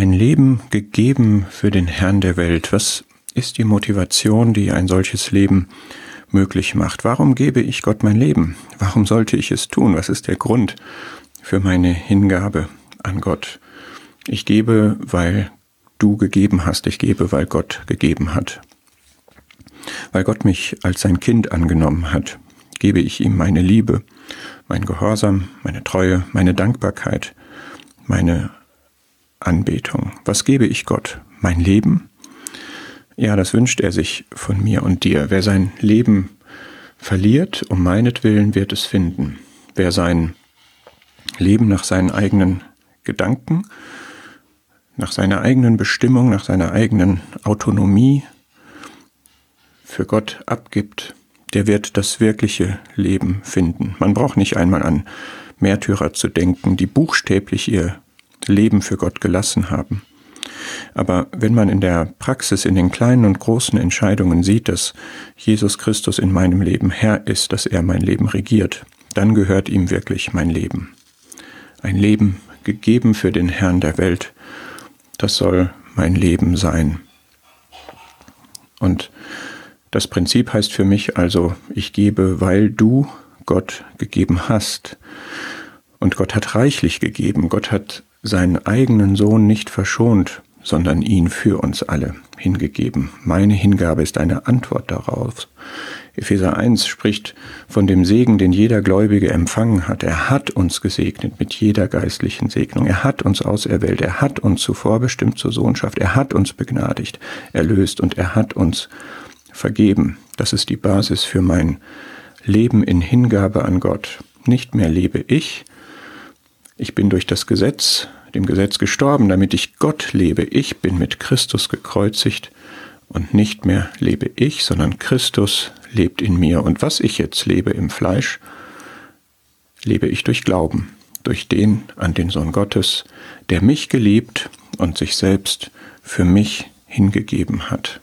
Ein Leben gegeben für den Herrn der Welt. Was ist die Motivation, die ein solches Leben möglich macht? Warum gebe ich Gott mein Leben? Warum sollte ich es tun? Was ist der Grund für meine Hingabe an Gott? Ich gebe, weil du gegeben hast. Ich gebe, weil Gott gegeben hat. Weil Gott mich als sein Kind angenommen hat, gebe ich ihm meine Liebe, mein Gehorsam, meine Treue, meine Dankbarkeit, meine Anbetung. Was gebe ich Gott? Mein Leben? Ja, das wünscht er sich von mir und dir. Wer sein Leben verliert, um meinetwillen wird es finden. Wer sein Leben nach seinen eigenen Gedanken, nach seiner eigenen Bestimmung, nach seiner eigenen Autonomie für Gott abgibt, der wird das wirkliche Leben finden. Man braucht nicht einmal an Märtyrer zu denken, die buchstäblich ihr Leben für Gott gelassen haben. Aber wenn man in der Praxis, in den kleinen und großen Entscheidungen sieht, dass Jesus Christus in meinem Leben Herr ist, dass er mein Leben regiert, dann gehört ihm wirklich mein Leben. Ein Leben gegeben für den Herrn der Welt, das soll mein Leben sein. Und das Prinzip heißt für mich also, ich gebe, weil du Gott gegeben hast. Und Gott hat reichlich gegeben. Gott hat seinen eigenen Sohn nicht verschont, sondern ihn für uns alle hingegeben. Meine Hingabe ist eine Antwort darauf. Epheser 1 spricht von dem Segen, den jeder Gläubige empfangen hat. Er hat uns gesegnet mit jeder geistlichen Segnung. Er hat uns auserwählt. Er hat uns zuvor bestimmt zur Sohnschaft. Er hat uns begnadigt, erlöst und er hat uns vergeben. Das ist die Basis für mein Leben in Hingabe an Gott. Nicht mehr lebe ich. Ich bin durch das Gesetz dem Gesetz gestorben, damit ich Gott lebe. Ich bin mit Christus gekreuzigt und nicht mehr lebe ich, sondern Christus lebt in mir. Und was ich jetzt lebe im Fleisch, lebe ich durch Glauben, durch den an den Sohn Gottes, der mich geliebt und sich selbst für mich hingegeben hat.